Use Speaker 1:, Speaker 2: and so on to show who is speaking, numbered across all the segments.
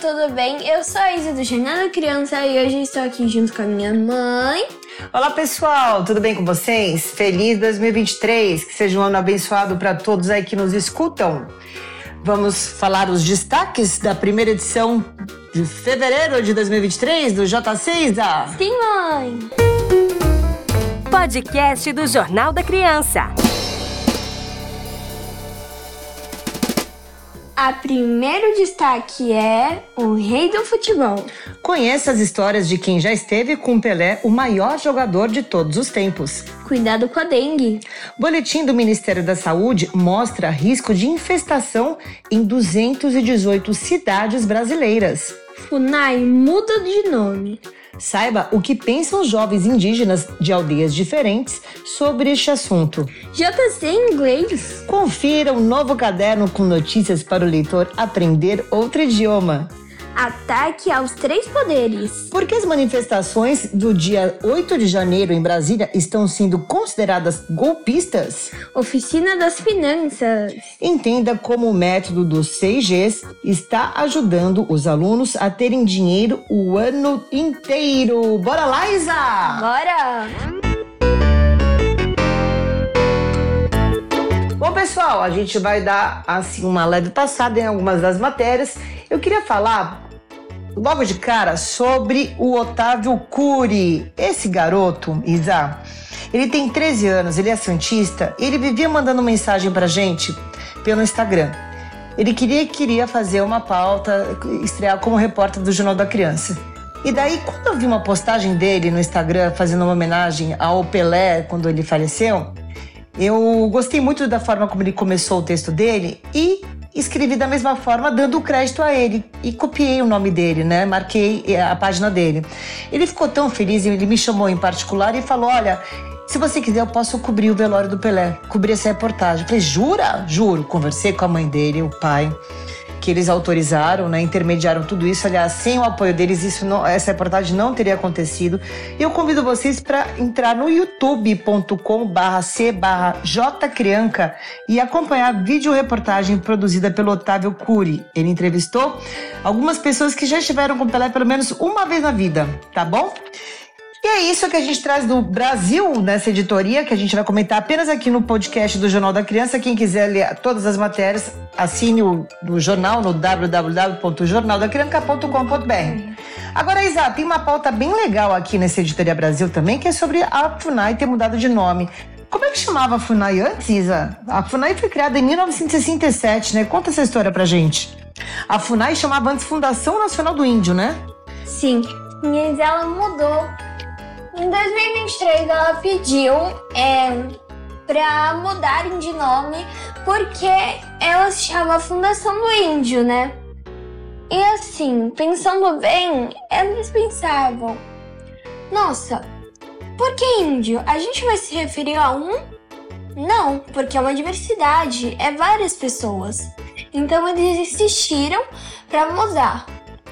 Speaker 1: Tudo bem? Eu sou a Isa do Jornal da Criança e hoje estou aqui junto com a minha mãe.
Speaker 2: Olá pessoal, tudo bem com vocês? Feliz 2023, que seja um ano abençoado para todos aí que nos escutam. Vamos falar os destaques da primeira edição de fevereiro de 2023 do J6, Isa?
Speaker 1: Sim, mãe!
Speaker 3: Podcast do Jornal da Criança.
Speaker 1: A primeiro destaque é o rei do futebol.
Speaker 2: Conheça as histórias de quem já esteve com Pelé, o maior jogador de todos os tempos.
Speaker 1: Cuidado com a dengue.
Speaker 2: Boletim do Ministério da Saúde mostra risco de infestação em 218 cidades brasileiras.
Speaker 1: FUNAI muda de nome.
Speaker 2: Saiba o que pensam os jovens indígenas de aldeias diferentes sobre este assunto.
Speaker 1: JC em inglês.
Speaker 2: Confira um novo caderno com notícias para o leitor aprender outro idioma.
Speaker 1: Ataque aos três poderes.
Speaker 2: Por que as manifestações do dia 8 de janeiro em Brasília estão sendo consideradas golpistas?
Speaker 1: Oficina das Finanças.
Speaker 2: Entenda como o método dos 6Gs está ajudando os alunos a terem dinheiro o ano inteiro. Bora lá, Isa!
Speaker 1: Bora!
Speaker 2: Bom, pessoal, a gente vai dar assim uma leve passada em algumas das matérias. Eu queria falar logo de cara sobre o Otávio Cury. Esse garoto, Isa, ele tem 13 anos, ele é santista, ele vivia mandando mensagem pra gente pelo Instagram. Ele queria queria fazer uma pauta, estrear como repórter do Jornal da Criança. E daí, quando eu vi uma postagem dele no Instagram fazendo uma homenagem ao Pelé quando ele faleceu, eu gostei muito da forma como ele começou o texto dele e escrevi da mesma forma, dando crédito a ele. E copiei o nome dele, né? Marquei a página dele. Ele ficou tão feliz, ele me chamou em particular e falou: Olha, se você quiser, eu posso cobrir o velório do Pelé, cobrir essa reportagem. Eu falei: Jura? Juro. Conversei com a mãe dele, o pai. Que eles autorizaram, né, intermediaram tudo isso. Aliás, sem o apoio deles, isso não, essa reportagem não teria acontecido. Eu convido vocês para entrar no youtube.com/c/jcrianca e acompanhar a vídeo reportagem produzida pelo Otávio Cury. Ele entrevistou algumas pessoas que já estiveram com Pelé pelo menos uma vez na vida, tá bom? E é isso que a gente traz do Brasil nessa editoria, que a gente vai comentar apenas aqui no podcast do Jornal da Criança. Quem quiser ler todas as matérias, assine o, o jornal no www.jornaldacriança.com.br. Agora, Isa, tem uma pauta bem legal aqui nessa editoria Brasil também, que é sobre a FUNAI ter mudado de nome. Como é que chamava a FUNAI antes, Isa? A FUNAI foi criada em 1967, né? Conta essa história pra gente. A FUNAI chamava antes Fundação Nacional do Índio, né?
Speaker 1: Sim, mas ela mudou. Em 2023 ela pediu é, para mudarem de nome porque ela se chama Fundação do Índio, né? E assim, pensando bem, eles pensavam: nossa, por que índio? A gente vai se referir a um? Não, porque é uma diversidade, é várias pessoas. Então eles insistiram para mudar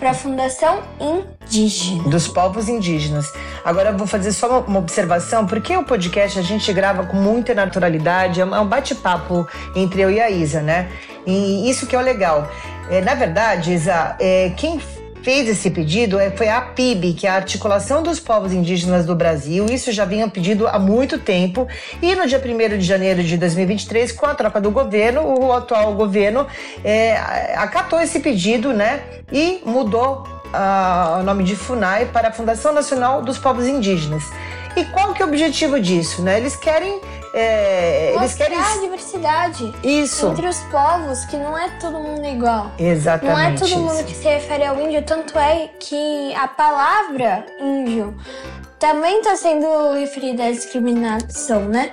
Speaker 1: para a Fundação Indígena.
Speaker 2: Dos povos indígenas. Agora eu vou fazer só uma observação, porque o podcast a gente grava com muita naturalidade, é um bate-papo entre eu e a Isa, né? E isso que é o legal. É, na verdade, Isa, é, quem fez esse pedido foi a PIB, que é a Articulação dos Povos Indígenas do Brasil. Isso já vinha pedido há muito tempo. E no dia 1 de janeiro de 2023, com a troca do governo, o atual governo é, acatou esse pedido né, e mudou uh, o nome de FUNAI para a Fundação Nacional dos Povos Indígenas. E qual que é o objetivo disso? Né? Eles querem é, eles querem
Speaker 1: a diversidade
Speaker 2: isso
Speaker 1: entre os povos que não é todo mundo igual
Speaker 2: exatamente
Speaker 1: não é todo
Speaker 2: isso.
Speaker 1: mundo que se refere ao índio tanto é que a palavra índio também está sendo referida à discriminação né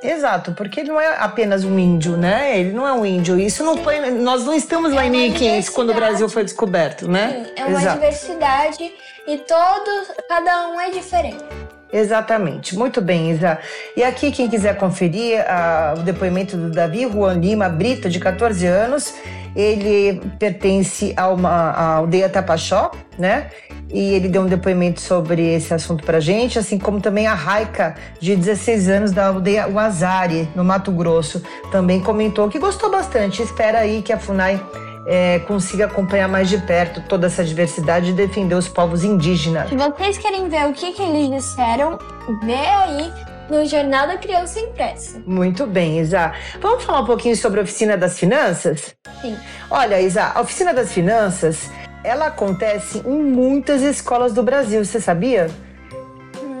Speaker 2: Exato, porque ele não é apenas um índio, né? Ele não é um índio. Isso não foi. Nós não estamos lá
Speaker 1: É
Speaker 2: em
Speaker 1: uma
Speaker 2: 1500, quando o Brasil foi descoberto, né?
Speaker 1: Sim, é uma
Speaker 2: Exato.
Speaker 1: diversidade e todos, cada um é diferente.
Speaker 2: Exatamente. Muito bem, Isa. E aqui, quem quiser conferir ah, o depoimento do Davi Juan Lima Brito, de 14 anos, ele pertence a à aldeia Tapachó, né? E ele deu um depoimento sobre esse assunto pra gente, assim como também a Raica, de 16 anos, da aldeia Uazari, no Mato Grosso, também comentou que gostou bastante. Espera aí que a FUNAI eh, consiga acompanhar mais de perto toda essa diversidade e defender os povos indígenas.
Speaker 1: Se vocês querem ver o que, que eles disseram, vê aí no Jornal da Criança Impressa.
Speaker 2: Muito bem, Isa. Vamos falar um pouquinho sobre a Oficina das Finanças?
Speaker 1: Sim.
Speaker 2: Olha, Isa, a Oficina das Finanças, ela acontece em muitas escolas do Brasil, você sabia?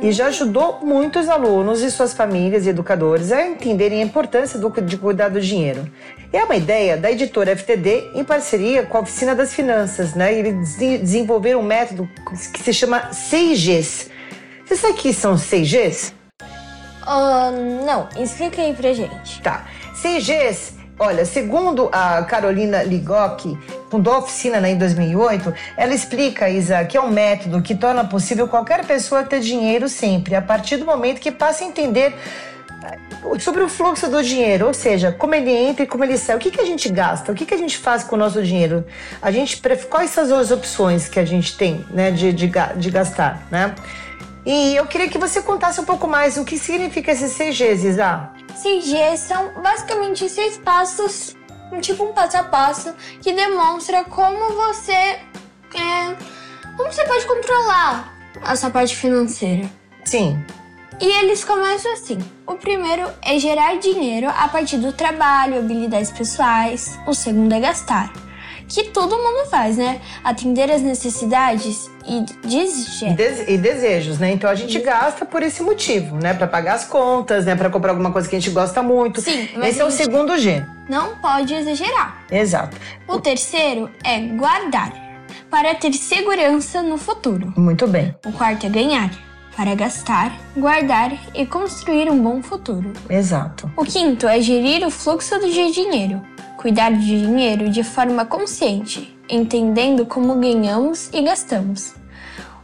Speaker 2: E já ajudou muitos alunos e suas famílias e educadores a entenderem a importância do, de cuidar do dinheiro. E é uma ideia da editora FTD em parceria com a Oficina das Finanças, né? Eles desen- desenvolveram um método que se chama 6Gs. Você sabe o que são 6Gs?
Speaker 1: Ah, não, explica aí pra gente.
Speaker 2: Tá. CGs, olha, segundo a Carolina Ligoc, fundou a oficina né, em 2008, ela explica, Isa, que é um método que torna possível qualquer pessoa ter dinheiro sempre, a partir do momento que passa a entender eh, sobre o fluxo do dinheiro, ou seja, como ele entra e como ele sai. O que, que a gente gasta? O que, que a gente faz com o nosso dinheiro? A gente quais são as opções que a gente tem né, de, de, de gastar, né? E eu queria que você contasse um pouco mais o que significa esses CGs, Isa.
Speaker 1: CG são basicamente seis passos, tipo um passo a passo, que demonstra como você. é, como você pode controlar a sua parte financeira.
Speaker 2: Sim,
Speaker 1: E eles começam assim. O primeiro é gerar dinheiro a partir do trabalho, habilidades pessoais. O segundo é gastar. Que todo mundo faz, né? Atender as necessidades e desejos.
Speaker 2: des- e desejos, né? Então a gente gasta por esse motivo, né? Pra pagar as contas, né? Pra comprar alguma coisa que a gente gosta muito.
Speaker 1: Sim, mas
Speaker 2: Esse é o segundo G.
Speaker 1: Não pode exagerar.
Speaker 2: Exato.
Speaker 1: O terceiro é guardar, para ter segurança no futuro.
Speaker 2: Muito bem.
Speaker 1: O quarto é ganhar, para gastar, guardar e construir um bom futuro.
Speaker 2: Exato.
Speaker 1: O quinto é gerir o fluxo de dinheiro, cuidar de dinheiro de forma consciente, entendendo como ganhamos e gastamos.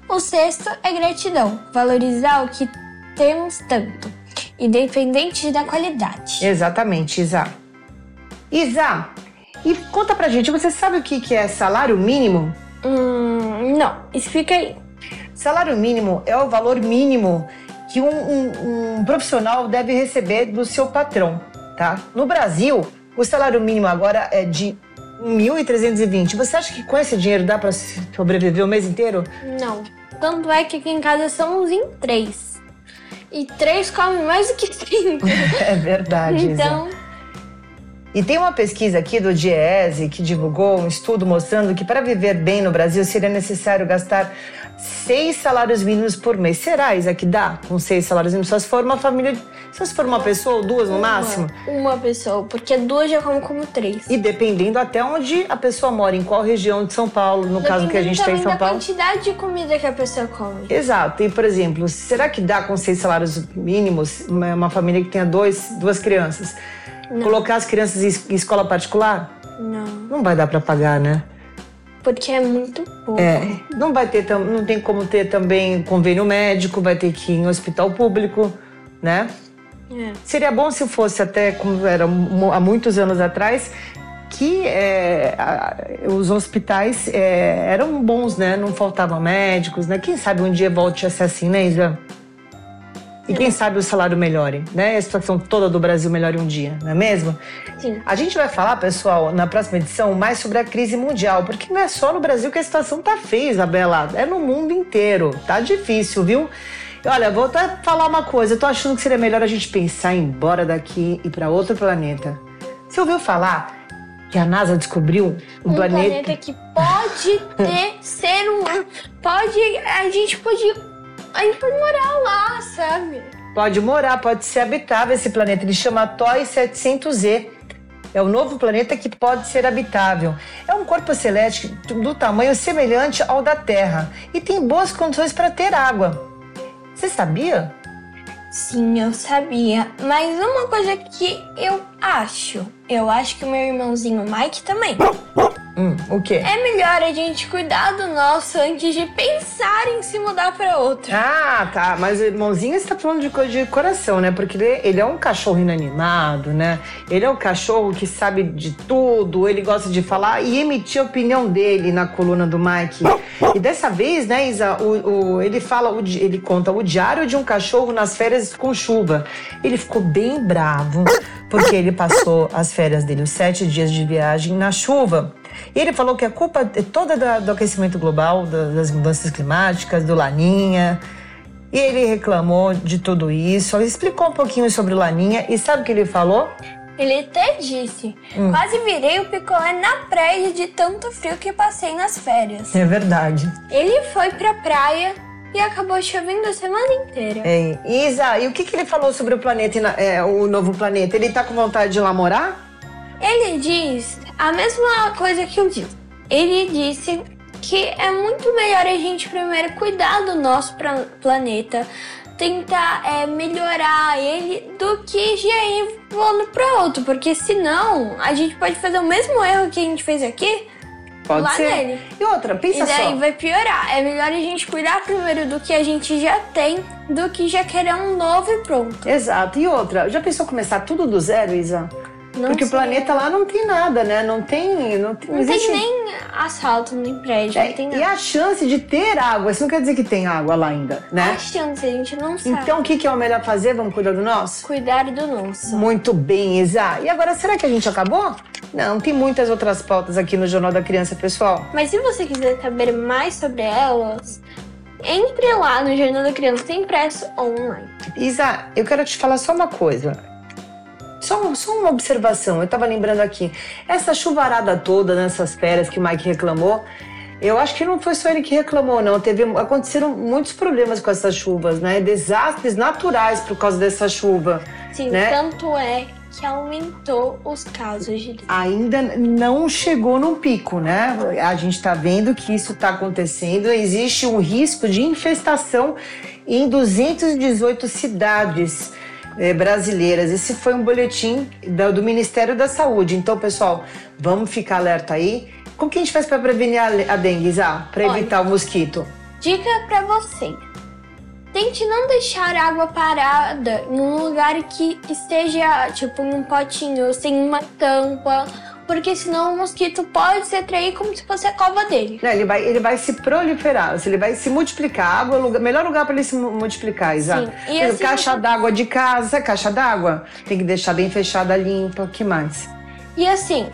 Speaker 1: O sexto é gratidão, valorizar o que temos tanto, independente da qualidade.
Speaker 2: Exatamente, Isa. Isa, e conta pra gente, você sabe o que que é salário mínimo?
Speaker 1: Hum, não, explica aí.
Speaker 2: Salário mínimo é o valor mínimo que um, um- um profissional deve receber do seu patrão, tá? No Brasil, o salário mínimo agora é de 1.320. Você acha que com esse dinheiro dá pra sobreviver o mês inteiro?
Speaker 1: Não. Tanto é que aqui em casa somos em três. E três comem mais do que cinco.
Speaker 2: É verdade. Isa.
Speaker 1: então,
Speaker 2: E tem uma pesquisa aqui do Diese que divulgou um estudo mostrando que para viver bem no Brasil seria necessário gastar seis salários mínimos por mês. Será, Isa, que dá com seis salários mínimos? Só se for uma família, só se for uma pessoa ou duas no máximo?
Speaker 1: Uma, uma pessoa, porque duas já comem como três.
Speaker 2: E dependendo até onde a pessoa mora, em qual região de São Paulo, no caso que a gente tem em São
Speaker 1: também
Speaker 2: Paulo.
Speaker 1: da quantidade de comida que a pessoa come.
Speaker 2: Exato. E, por exemplo, será que dá com seis salários mínimos uma, uma família que tenha dois, duas crianças? Colocar as crianças em escola particular?
Speaker 1: Não,
Speaker 2: Não vai dar para pagar, né?
Speaker 1: Porque é muito pouco.
Speaker 2: É, não vai ter, não tem como ter também convênio médico, vai ter que ir em hospital público, né?
Speaker 1: É.
Speaker 2: Seria bom se fosse até como era há muitos anos atrás, que é, a- os hospitais é, eram bons, né? Não faltavam médicos, né? Quem sabe um dia volte a ser assim, né, Isa? E quem sabe o salário melhore, né? A situação toda do Brasil melhore um dia, não é mesmo?
Speaker 1: Sim.
Speaker 2: A gente vai falar, pessoal, na próxima edição, mais sobre a crise mundial, porque não é só no Brasil que a situação tá feia, Isabela. É no mundo inteiro. Tá difícil, viu? Olha, vou até falar uma coisa. Eu tô achando que seria melhor a gente pensar em ir embora daqui e para outro planeta. Você ouviu falar que a NASA descobriu um,
Speaker 1: Um planeta... que pode ter ser humano. Pode. A gente pode. A gente pode morar lá, sabe?
Speaker 2: Pode morar, pode ser habitável esse planeta. Ele chama TOI 700E. É o novo planeta que pode ser habitável. É um corpo celeste do tamanho semelhante ao da Terra e tem boas condições para ter água. Você sabia?
Speaker 1: Sim, eu sabia. Mas uma coisa que eu acho, eu acho que o meu irmãozinho Mike também.
Speaker 2: Hum, o quê?
Speaker 1: É melhor a gente cuidar do nosso antes de pensar em se mudar para outro.
Speaker 2: Ah, tá. Mas irmãozinho, você tá falando de coisa de coração, né? Porque ele, ele é um cachorro inanimado, né? Ele é um cachorro que sabe de tudo, ele gosta de falar e emitir a opinião dele na coluna do Mike. E dessa vez, né, Isa, o, o, ele fala, o, ele conta o diário de um cachorro nas férias com chuva. Ele ficou bem bravo, porque ele passou as férias dele, os sete dias de viagem, na chuva. E ele falou que a culpa é toda do aquecimento global, das mudanças climáticas, do Laninha. E ele reclamou de tudo isso. Ele explicou um pouquinho sobre o Laninha. E sabe o que ele falou?
Speaker 1: Ele até disse: hum. quase virei o picolé na praia de tanto frio que passei nas férias.
Speaker 2: É verdade.
Speaker 1: Ele foi pra praia e acabou chovendo a semana inteira.
Speaker 2: É. Isa, e o que, que ele falou sobre o planeta, é, o novo planeta? Ele tá com vontade de ir lá morar?
Speaker 1: Ele diz a mesma coisa que eu disse. Ele disse que é muito melhor a gente primeiro cuidar do nosso planeta, tentar é, melhorar ele do que já ir voando para outro, porque senão a gente pode fazer o mesmo erro que a gente fez aqui.
Speaker 2: Pode
Speaker 1: lá
Speaker 2: ser.
Speaker 1: Nele.
Speaker 2: E outra, pensa
Speaker 1: só. E daí
Speaker 2: só.
Speaker 1: vai piorar. É melhor a gente cuidar primeiro do que a gente já tem, do que já querer um novo e pronto.
Speaker 2: Exato. E outra, já pensou começar tudo do zero, Isa?
Speaker 1: Não
Speaker 2: Porque
Speaker 1: sei.
Speaker 2: o planeta lá não tem nada, né? Não tem. Não tem,
Speaker 1: Não
Speaker 2: existe...
Speaker 1: tem nem asfalto, nem prédio,
Speaker 2: É,
Speaker 1: não tem
Speaker 2: e
Speaker 1: nada.
Speaker 2: a chance de ter água, isso não quer dizer que tem água lá ainda, né?
Speaker 1: A chance, a gente não sabe.
Speaker 2: Então o que, que é o melhor fazer? Vamos cuidar do nosso?
Speaker 1: Cuidar do nosso.
Speaker 2: Muito bem, Isa. E agora, será que a gente acabou? Não, tem muitas outras pautas aqui no Jornal da Criança, pessoal.
Speaker 1: Mas se você quiser saber mais sobre elas, entre lá no Jornal da Criança, tem impresso online.
Speaker 2: Isa, eu quero te falar só uma coisa. Só, só uma observação, eu tava lembrando aqui. Essa chuvarada toda nessas férias que o Mike reclamou, eu acho que não foi só ele que reclamou, não. Teve, aconteceram muitos problemas com essas chuvas, né? Desastres naturais por causa dessa chuva.
Speaker 1: Sim,
Speaker 2: Né?
Speaker 1: tanto é que aumentou os casos de
Speaker 2: Ainda não chegou no pico, né? A gente tá vendo que isso tá acontecendo. Existe um risco de infestação em 218 cidades brasileiras. Esse foi um boletim do Ministério da Saúde. Então, pessoal, vamos ficar alerta aí. Como que a gente faz para prevenir a, dengue, Zá? Para evitar o mosquito?
Speaker 1: Dica pra você. Tente não deixar água parada em um lugar que esteja, tipo, em um potinho, sem uma tampa, porque senão o mosquito pode se atrair como se fosse a cova dele.
Speaker 2: Né, ele, vai, ele vai se proliferar, ele vai se multiplicar. A água é o lugar- melhor lugar para ele se mu- multiplicar, Isa.
Speaker 1: Sim. E assim,
Speaker 2: caixa
Speaker 1: você-
Speaker 2: d'água de casa, caixa d'água. Tem que deixar bem fechada, limpa. O que mais?
Speaker 1: E assim,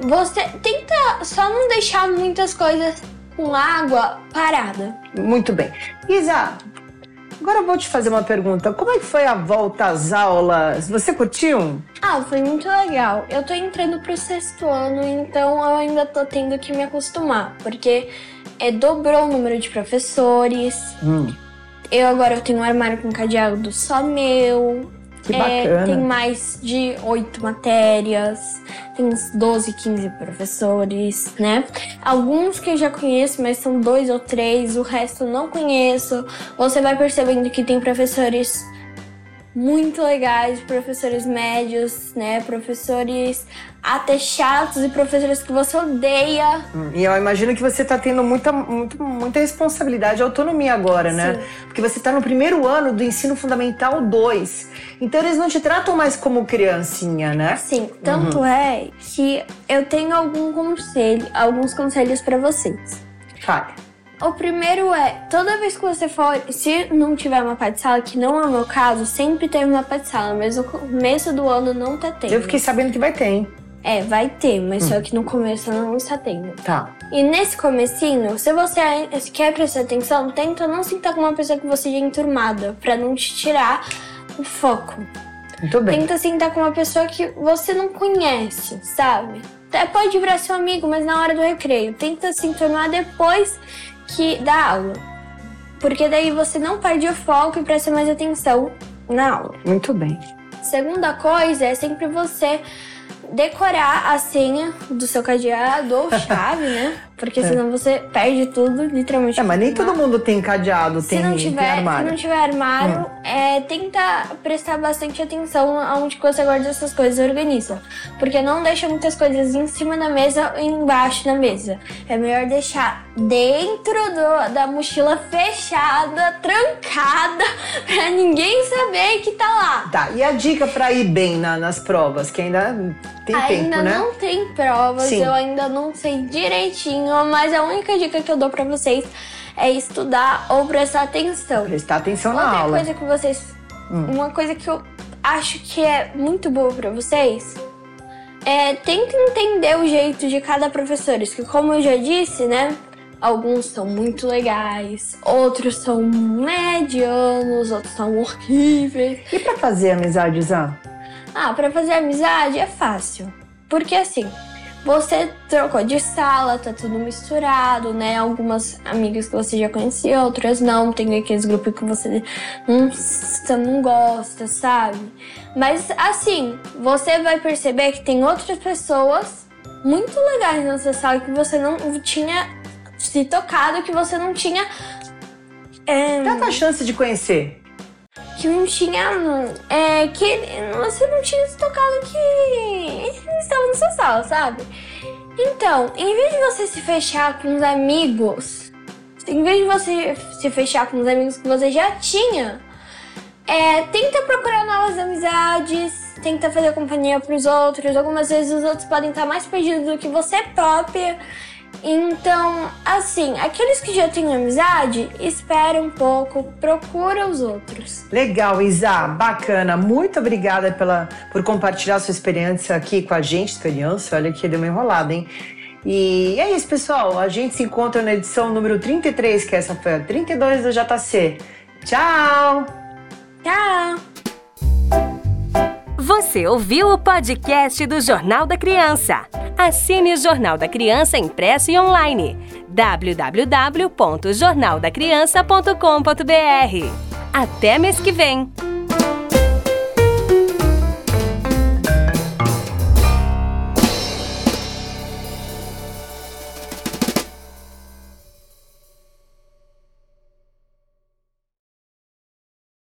Speaker 1: você tenta só não deixar muitas coisas com água parada.
Speaker 2: Muito bem. Isa, agora eu vou te fazer uma pergunta. Como é que foi a volta às aulas? Você curtiu?
Speaker 1: Ah, foi muito legal. Eu tô entrando pro sexto ano, então eu ainda tô tendo que me acostumar, porque é, dobrou o número de professores.
Speaker 2: Hum,
Speaker 1: Eu agora tenho um armário com cadeado só meu.
Speaker 2: Que
Speaker 1: É,
Speaker 2: bacana.
Speaker 1: tem mais de oito matérias, tem uns 12, 15 professores, né? Alguns que eu já conheço, mas são dois ou três, o resto eu não conheço. Você vai percebendo que tem professores muito legais, professores médios, né? Professores até chatos e professores que você odeia.
Speaker 2: Hum, E eu imagino que você está tendo muita, muito- muita responsabilidade e autonomia agora, né?
Speaker 1: Sim.
Speaker 2: Porque você está no primeiro ano do ensino fundamental 2. Então eles não te tratam mais como criancinha, né?
Speaker 1: Sim, tanto é que eu tenho algum conselho, alguns conselhos pra vocês.
Speaker 2: Fale.
Speaker 1: O primeiro é, toda vez que você for, se não tiver uma de sala, que não é o meu caso, sempre teve uma de sala, mas no começo do ano não tá tendo.
Speaker 2: Eu fiquei sabendo que vai ter, hein?
Speaker 1: É, vai ter, mas só que no começo não está tendo.
Speaker 2: Tá.
Speaker 1: E nesse comecinho, se você quer prestar atenção, tenta não sentar com uma pessoa que você já é enturmada, pra não te tirar o foco.
Speaker 2: Muito bem.
Speaker 1: Tenta sentar com uma pessoa que você não conhece, sabe? Até pode virar seu amigo, mas na hora do recreio. Tenta se enturmar depois que da aula. Porque daí você não perde o foco e presta mais atenção na aula.
Speaker 2: Muito bem.
Speaker 1: Segunda coisa é sempre você decorar a senha do seu cadeado ou chave, né? Porque senão você perde tudo, literalmente.
Speaker 2: É, mas nem todo mundo tem cadeado,
Speaker 1: se
Speaker 2: tem,
Speaker 1: não
Speaker 2: tem
Speaker 1: tiver,
Speaker 2: armário.
Speaker 1: Se não tiver armário, é, tenta prestar bastante atenção aonde você guarda essas coisas e organiza. Porque não deixa muitas coisas em cima da mesa ou embaixo da mesa. É melhor deixar dentro do- da mochila fechada, trancada, pra ninguém saber que tá lá.
Speaker 2: Tá, e a dica pra ir bem na- nas provas, que ainda tem
Speaker 1: ainda
Speaker 2: tempo, né?
Speaker 1: não tem provas,
Speaker 2: Sim.
Speaker 1: eu ainda não sei direitinho, mas a única dica que eu dou pra vocês é estudar ou prestar atenção.
Speaker 2: Prestar atenção na
Speaker 1: Outra
Speaker 2: aula.
Speaker 1: coisa que vocês. Uma coisa que eu acho que é muito boa pra vocês é tenta entender o jeito de cada professor. Que como eu já disse, né? Alguns são muito legais, outros são medianos, outros são horríveis.
Speaker 2: E pra fazer amizade, Zá?
Speaker 1: Ah, pra fazer amizade é fácil. Porque assim, você trocou de sala, tá tudo misturado, né? Algumas amigas que você já conhecia, outras não. Tem aqueles grupos que você não, você não gosta, sabe? Mas assim, você vai perceber que tem outras pessoas muito legais nessa sala que você não tinha se tocado, que você não tinha. é,
Speaker 2: Tanta chance de conhecer.
Speaker 1: Que não tinha. É, que você não tinha se tocado que eles estavam na sua sala, sabe? Então, em vez de você se fechar com os amigos, em vez de você se fechar com os amigos que você já tinha, é, tenta procurar novas amizades, tenta fazer companhia pros outros. Algumas vezes os outros podem estar mais perdidos do que você própria. Então, assim, aqueles que já têm amizade, espera um pouco, procura os outros.
Speaker 2: Legal, Isa, bacana. Muito obrigada pela, por compartilhar sua experiência aqui com a gente. Experiência, olha que deu uma enrolada, hein? E é isso, pessoal. A gente se encontra na edição número 33, que essa foi a 32 do JC. Tchau!
Speaker 1: Tchau!
Speaker 3: Você ouviu o podcast do Jornal da Criança. Assine o Jornal da Criança impresso e online. www.jornaldacriança.com.br. Até mês que vem!